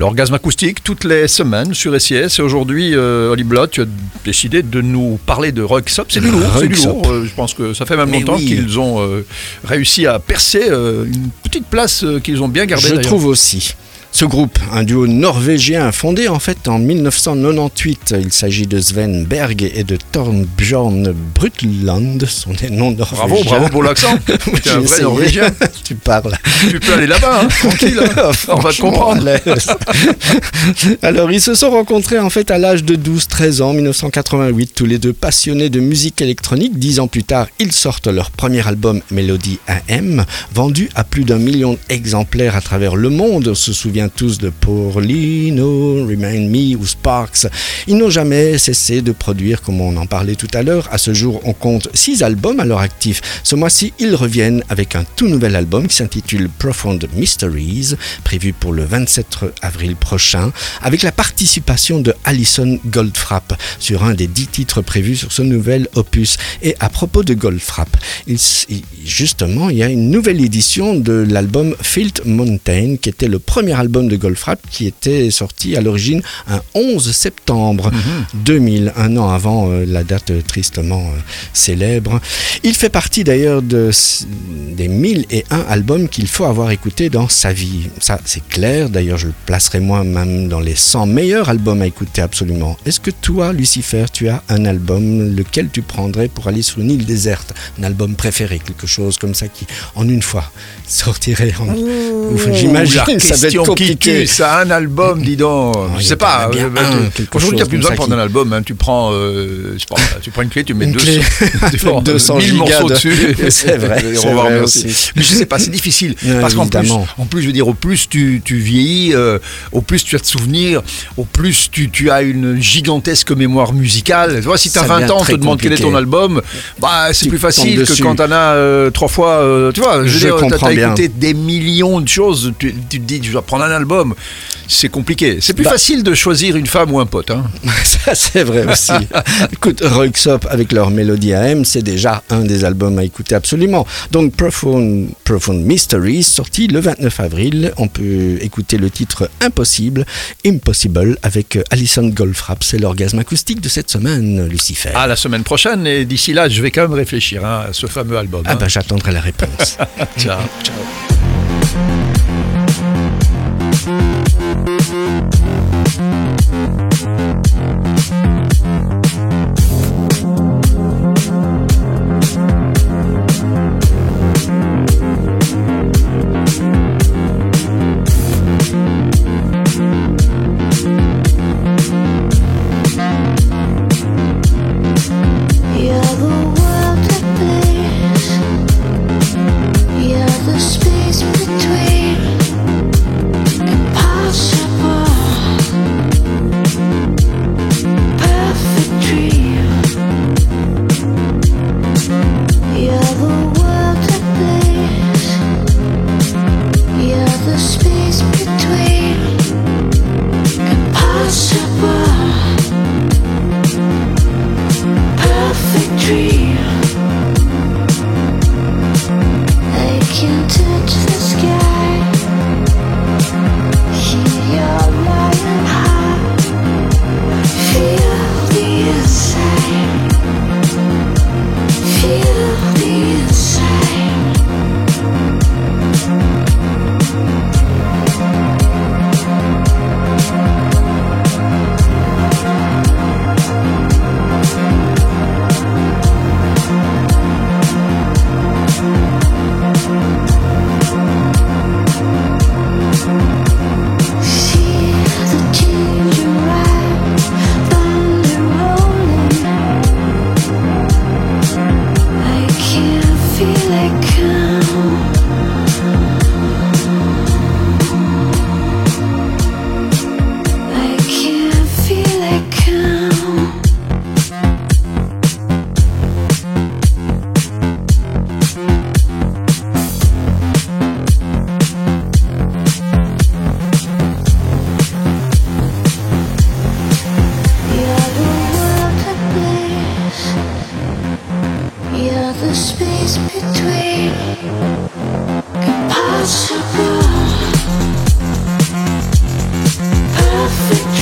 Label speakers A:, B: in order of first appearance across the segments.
A: L'orgasme acoustique toutes les semaines sur SIS et aujourd'hui euh, Oli Blot, tu as décidé de nous parler de Rock C'est du lourd, c'est du lourd. Euh, je pense que ça fait même
B: Mais
A: longtemps
B: oui.
A: qu'ils ont euh, réussi à percer euh, une petite place qu'ils ont bien gardée.
B: Je trouve aussi. Ce groupe, un duo norvégien fondé en fait en 1998, il s'agit de Sven Berg et de Torbjörn Brutland, sont des noms norvégiens.
A: Bravo, bravo pour l'accent. Tu es un vrai. Norvégien.
B: tu parles.
A: Tu peux aller là-bas, hein, tranquille. hein. On va te comprendre.
B: Alors, ils se sont rencontrés en fait à l'âge de 12-13 ans, 1988, tous les deux passionnés de musique électronique. Dix ans plus tard, ils sortent leur premier album Melody AM, vendu à plus d'un million d'exemplaires à travers le monde. On se souvient tous de Paulino, Remind Me ou Sparks. Ils n'ont jamais cessé de produire, comme on en parlait tout à l'heure. À ce jour, on compte six albums à leur actif. Ce mois-ci, ils reviennent avec un tout nouvel album qui s'intitule Profound Mysteries, prévu pour le 27 avril prochain, avec la participation de Alison Goldfrapp sur un des dix titres prévus sur ce nouvel opus. Et à propos de Goldfrapp, justement, il y a une nouvelle édition de l'album Field Mountain, qui était le premier album de Goldfrapp, qui était sorti à l'origine un 11 septembre 2000, un an avant euh, la date tristement euh, célèbre. Il fait partie d'ailleurs de, des 1001 albums qu'il faut avoir écoutés dans sa vie. Ça, c'est clair. D'ailleurs, je le placerai moi-même dans les 100 meilleurs albums à écouter absolument. Est-ce que toi, Lucifer, tu as un album lequel tu prendrais pour aller sur une île déserte? Un album préféré, quelque chose comme ça qui, en une fois, sortirait en... J'imagine, ça va être
A: qui tue, ça a un album, dis donc. Je sais pas. Aujourd'hui, tu n'as plus besoin de prendre un album. tu prends, tu prends une clé, tu mets
B: Une
A: deux,
B: clé avec 200
A: 1000
B: gigas
A: morceaux
B: de-
A: dessus.
B: C'est vrai.
A: Mais je sais pas, c'est difficile. Parce qu'en plus, en plus, je veux dire, au plus tu, tu vieillis, euh, au plus tu as de souvenirs, au plus tu, tu as une gigantesque mémoire musicale. Tu vois, si tu as
B: Ça
A: 20
B: devient
A: ans, on te demande quel est ton album, bah, c'est
B: Tu
A: plus facile que quand t'en as euh, trois fois. euh, tu vois, je veux dire, t'as
B: bien.
A: écouté des millions de choses. Tu, tu te dis, tu dois prendre un album. C'est compliqué. C'est plus
B: Bah.
A: facile de choisir une femme ou un pote. Hein.
B: Ça, c'est vrai aussi. Écoute, Roxop avec leur mélodie AM, c'est déjà un des albums à écouter absolument. Donc, Profound, Profound Mysteries, sorti le 29 avril. On peut écouter le titre Impossible, Impossible, avec euh, Alison Goldfrapp. C'est l'orgasme acoustique de cette semaine, Lucifer.
A: À la semaine prochaine. Et d'ici là, je vais quand même réfléchir hein, à ce fameux album.
B: Ah
A: hein.
B: bah, j'attendrai la réponse.
A: Ciao, ciao.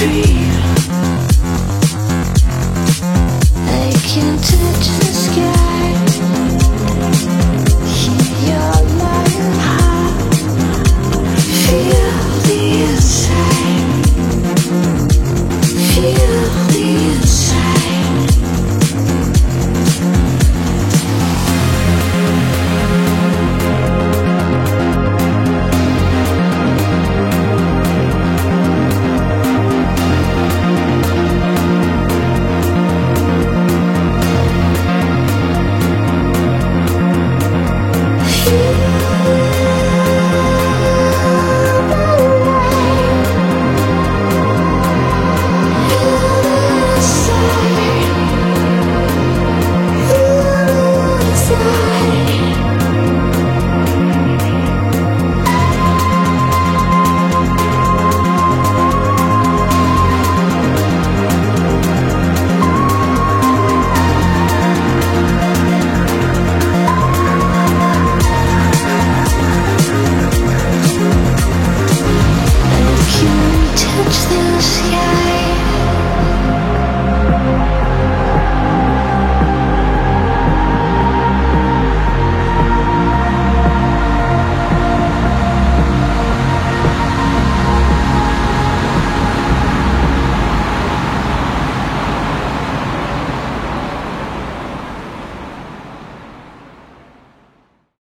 C: see touch the sky.